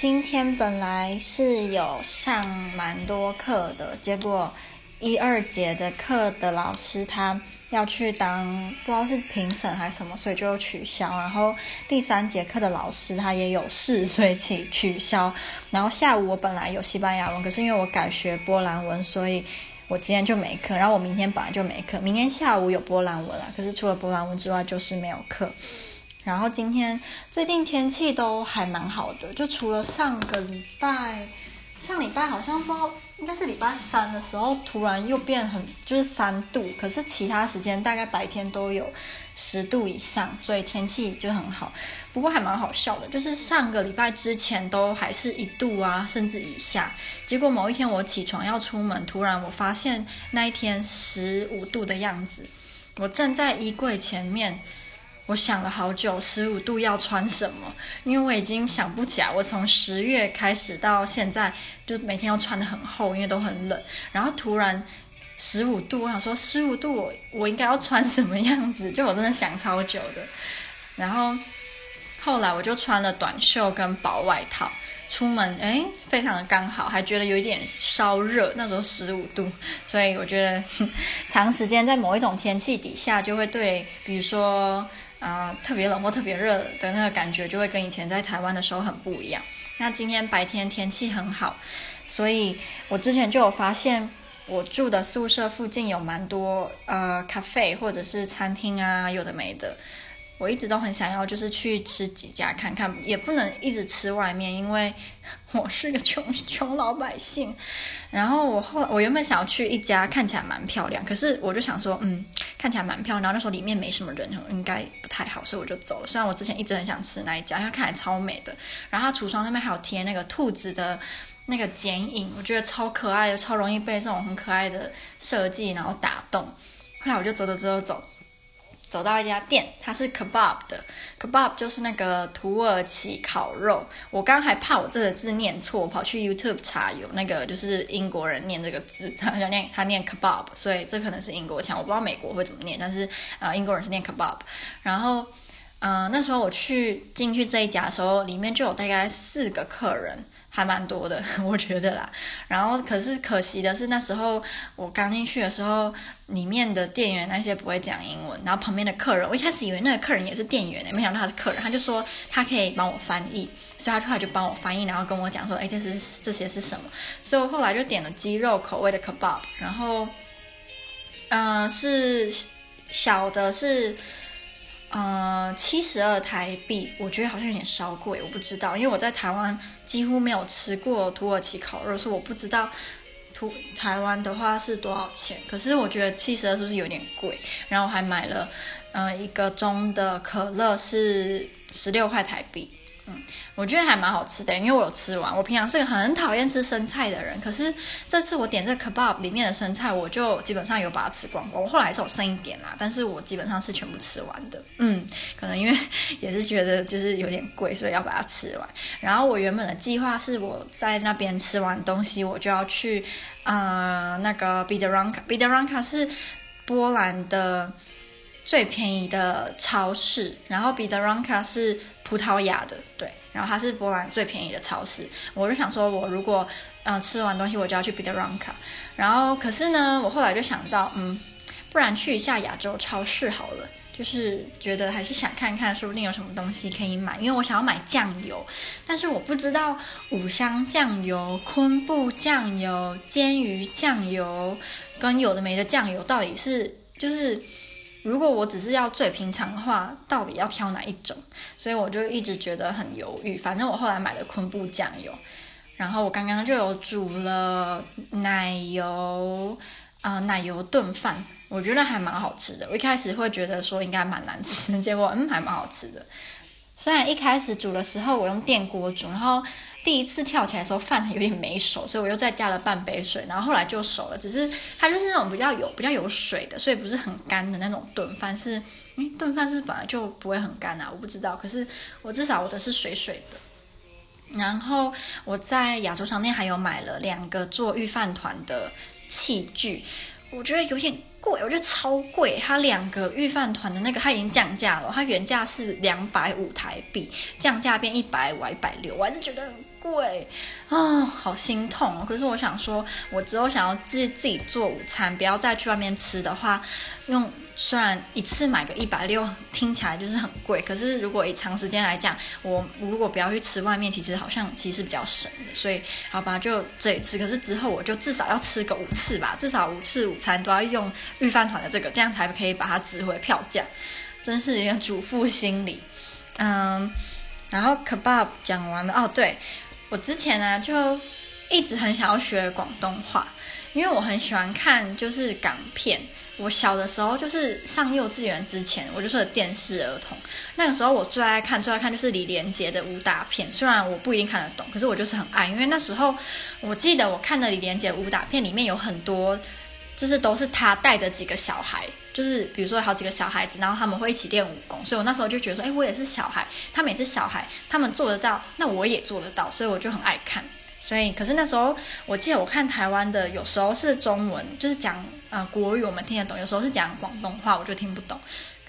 今天本来是有上蛮多课的，结果一二节的课的老师他要去当不知道是评审还是什么，所以就取消。然后第三节课的老师他也有事，所以取取消。然后下午我本来有西班牙文，可是因为我改学波兰文，所以。我今天就没课，然后我明天本来就没课，明天下午有波兰文啊，可是除了波兰文之外就是没有课。然后今天最近天气都还蛮好的，就除了上个礼拜。上礼拜好像不知道，应该是礼拜三的时候，突然又变很就是三度，可是其他时间大概白天都有十度以上，所以天气就很好。不过还蛮好笑的，就是上个礼拜之前都还是一度啊，甚至以下，结果某一天我起床要出门，突然我发现那一天十五度的样子，我站在衣柜前面。我想了好久，十五度要穿什么？因为我已经想不起来。我从十月开始到现在，就每天要穿得很厚，因为都很冷。然后突然十五度，我想说十五度我我应该要穿什么样子？就我真的想超久的。然后后来我就穿了短袖跟薄外套出门，诶，非常的刚好，还觉得有一点烧热。那时候十五度，所以我觉得 长时间在某一种天气底下，就会对，比如说。啊、特别冷或特别热的那个感觉，就会跟以前在台湾的时候很不一样。那今天白天天气很好，所以我之前就有发现，我住的宿舍附近有蛮多呃咖啡或者是餐厅啊，有的没的。我一直都很想要，就是去吃几家看看，也不能一直吃外面，因为我是个穷穷老百姓。然后我后来我原本想要去一家看起来蛮漂亮，可是我就想说，嗯，看起来蛮漂亮，然后那时候里面没什么人，应该不太好，所以我就走了。虽然我之前一直很想吃那一家，因为看起来超美的，然后它橱窗上面还有贴那个兔子的那个剪影，我觉得超可爱的，超容易被这种很可爱的设计然后打动。后来我就走走走走走。走到一家店，它是 kebab 的，kebab 就是那个土耳其烤肉。我刚还怕我这个字念错，我跑去 YouTube 查，有那个就是英国人念这个字，他念他念 kebab，所以这可能是英国腔，我不知道美国会怎么念，但是呃英国人是念 kebab。然后嗯、那时候我去进去这一家的时候，里面就有大概四个客人。还蛮多的，我觉得啦。然后，可是可惜的是，那时候我刚进去的时候，里面的店员那些不会讲英文。然后旁边的客人，我一开始以为那个客人也是店员呢，没想到他是客人。他就说他可以帮我翻译，所以他后来就帮我翻译，然后跟我讲说：“哎，这是这些是什么？”所以我后来就点了鸡肉口味的 kebab，然后，嗯、是小的是。呃，七十二台币，我觉得好像有点稍贵，我不知道，因为我在台湾几乎没有吃过土耳其烤肉，所以我不知道土台湾的话是多少钱。可是我觉得七十二是不是有点贵？然后我还买了，呃，一个中的可乐是十六块台币。嗯，我觉得还蛮好吃的，因为我有吃完。我平常是个很讨厌吃生菜的人，可是这次我点这个 kebab 里面的生菜，我就基本上有把它吃光光。我后来还是有剩一点啦，但是我基本上是全部吃完的。嗯，可能因为也是觉得就是有点贵，所以要把它吃完。然后我原本的计划是我在那边吃完东西，我就要去啊、呃、那个 Biedronka。Biedronka 是波兰的最便宜的超市，然后 Biedronka 是葡萄牙的，对，然后它是波兰最便宜的超市。我就想说，我如果嗯、呃、吃完东西，我就要去 Biedronka。然后可是呢，我后来就想到，嗯，不然去一下亚洲超市好了。就是觉得还是想看看，说不定有什么东西可以买，因为我想要买酱油，但是我不知道五香酱油、昆布酱油、煎鱼酱油跟有的没的酱油到底是就是。如果我只是要最平常的话，到底要挑哪一种？所以我就一直觉得很犹豫。反正我后来买了昆布酱油，然后我刚刚就有煮了奶油啊、奶油炖饭，我觉得还蛮好吃的。我一开始会觉得说应该蛮难吃，结果嗯还蛮好吃的。虽然一开始煮的时候我用电锅煮，然后第一次跳起来的时候饭有点没熟，所以我又再加了半杯水，然后后来就熟了。只是它就是那种比较有比较有水的，所以不是很干的那种炖饭。是，嗯，炖饭是本来就不会很干啊，我不知道。可是我至少我的是水水的。然后我在亚洲商店还有买了两个做御饭团的器具。我觉得有点贵，我觉得超贵。它两个御饭团的那个，它已经降价了，它原价是两百五台币，降价变一百五、一百六，我还是觉得很贵啊、好心痛。可是我想说，我之后想要自己自己做午餐，不要再去外面吃的话，用。虽然一次买个一百六听起来就是很贵，可是如果以长时间来讲，我如果不要去吃外面，其实好像其实比较省的。所以好吧，就这一次。可是之后我就至少要吃个五次吧，至少五次午餐都要用御饭团的这个，这样才可以把它值回票价。真是一个主妇心理。嗯，然后 kebab 讲完了哦，对，我之前呢就一直很想要学广东话，因为我很喜欢看就是港片。我小的时候就是上幼稚园之前，我就是电视儿童。那个时候我最爱看、最爱看就是李连杰的武打片。虽然我不一定看得懂，可是我就是很爱，因为那时候我记得我看的李连杰武打片里面有很多，就是都是他带着几个小孩，就是比如说好几个小孩子，然后他们会一起练武功。所以我那时候就觉得说，哎，我也是小孩，他们也是小孩，他们做得到，那我也做得到，所以我就很爱看。所以，可是那时候我记得我看台湾的，有时候是中文，就是讲呃国语我们听得懂，有时候是讲广东话，我就听不懂。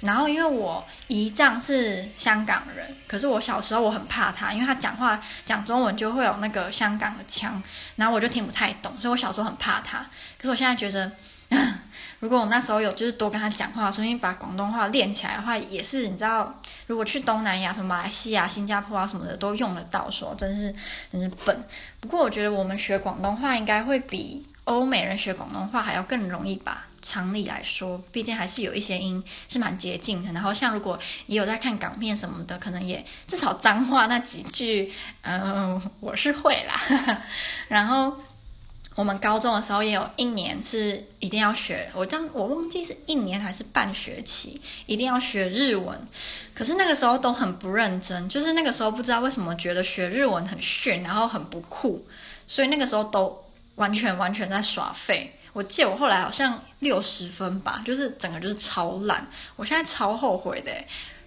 然后因为我姨丈是香港人，可是我小时候我很怕他，因为他讲话讲中文就会有那个香港的腔，然后我就听不太懂，所以我小时候很怕他。可是我现在觉得。如果我那时候有就是多跟他讲话，重新把广东话练起来的话，也是你知道，如果去东南亚，什么马来西亚、新加坡啊什么的都用得到。说真是真是笨。不过我觉得我们学广东话应该会比欧美人学广东话还要更容易吧？常理来说，毕竟还是有一些音是蛮接近的。然后像如果也有在看港片什么的，可能也至少脏话那几句，嗯、我是会啦。然后。我们高中的时候也有一年是一定要学，我当我忘记是一年还是半学期，一定要学日文。可是那个时候都很不认真，就是那个时候不知道为什么觉得学日文很炫，然后很不酷，所以那个时候都完全完全在耍废。我记得我后来好像六十分吧，就是整个就是超烂。我现在超后悔的，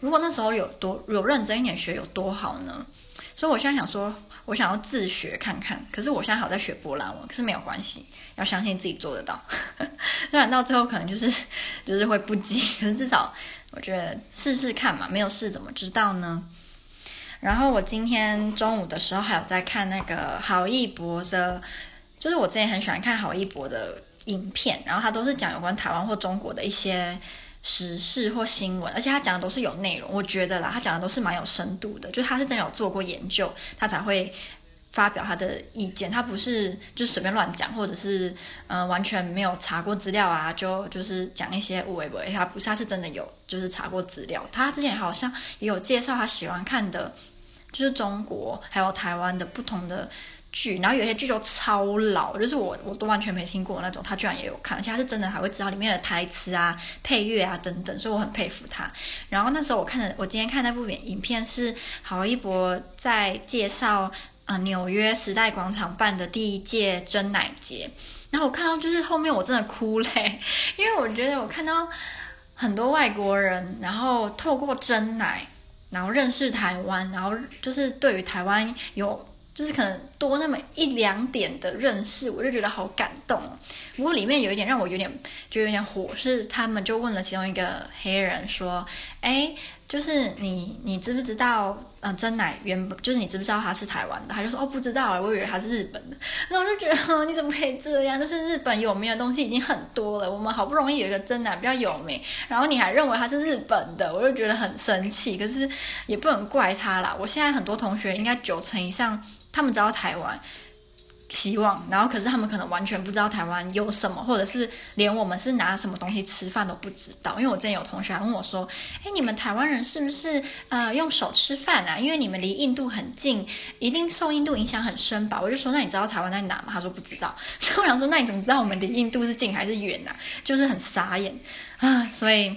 如果那时候有多有认真一点学有多好呢？所以我现在想说。我想要自学看看，可是我现在还在学波兰文，可是没有关系，要相信自己做得到。虽然到最后可能就是就是会不及，可是至少我觉得试试看嘛，没有试怎么知道呢？然后我今天中午的时候还有在看那个郝一博的，就是我之前很喜欢看郝一博的影片，然后他都是讲有关台湾或中国的一些。时事或新闻，而且他讲的都是有内容，我觉得啦，他讲的都是蛮有深度的，就是他是真有做过研究，他才会发表他的意见，他不是就随便乱讲，或者是嗯、完全没有查过资料啊，就就是讲一些无为不为，他不是，他是真的有就是查过资料，他之前好像也有介绍他喜欢看的，就是中国还有台湾的不同的。剧，然后有些剧就超老，就是我我都完全没听过那种，他居然也有看，而且他是真的还会知道里面的台词啊、配乐啊等等，所以我很佩服他。然后那时候我看的，我今天看那部影影片是郝一博在介绍啊纽约时代广场办的第一届珍奶节，然后我看到就是后面我真的哭嘞，因为我觉得我看到很多外国人，然后透过珍奶，然后认识台湾，然后就是对于台湾有。就是可能多那么一两点的认识，我就觉得好感动。不过里面有一点让我有点就有点火，是他们就问了其中一个黑人说：“哎，就是你你知不知道，嗯，真奶原本就是你知不知道他是台湾的？”他就说：“哦，不知道啊，我以为他是日本的。”那我就觉得，你怎么可以这样？就是日本有名的东西已经很多了，我们好不容易有一个真奶比较有名，然后你还认为他是日本的，我就觉得很生气。可是也不能怪他啦。我现在很多同学应该九成以上。他们知道台湾，希望，然后可是他们可能完全不知道台湾有什么，或者是连我们是拿什么东西吃饭都不知道。因为我之前有同学还问我说：“哎，你们台湾人是不是呃用手吃饭啊？因为你们离印度很近，一定受印度影响很深吧？”我就说：“那你知道台湾在哪吗？”他说不知道。所以我想说：“那你怎么知道我们离印度是近还是远啊？”就是很傻眼啊，所以。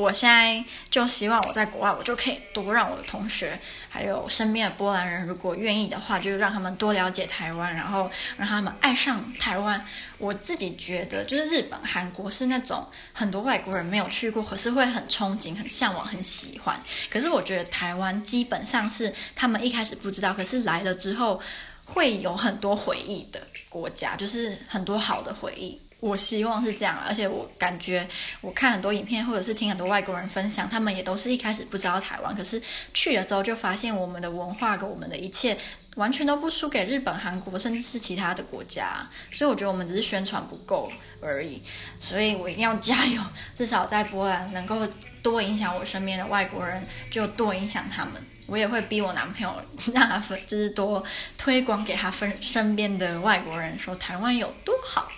我现在就希望我在国外，我就可以多让我的同学，还有身边的波兰人，如果愿意的话，就让他们多了解台湾，然后让他们爱上台湾。我自己觉得，就是日本、韩国是那种很多外国人没有去过，可是会很憧憬、很向往、很喜欢。可是我觉得台湾基本上是他们一开始不知道，可是来了之后会有很多回忆的国家，就是很多好的回忆。我希望是这样，而且我感觉我看很多影片，或者是听很多外国人分享，他们也都是一开始不知道台湾，可是去了之后就发现我们的文化跟我们的一切完全都不输给日本、韩国，甚至是其他的国家。所以我觉得我们只是宣传不够而已。所以我一定要加油，至少在波兰能够多影响我身边的外国人，就多影响他们。我也会逼我男朋友让他分，就是多推广给他分身边的外国人，说台湾有多好。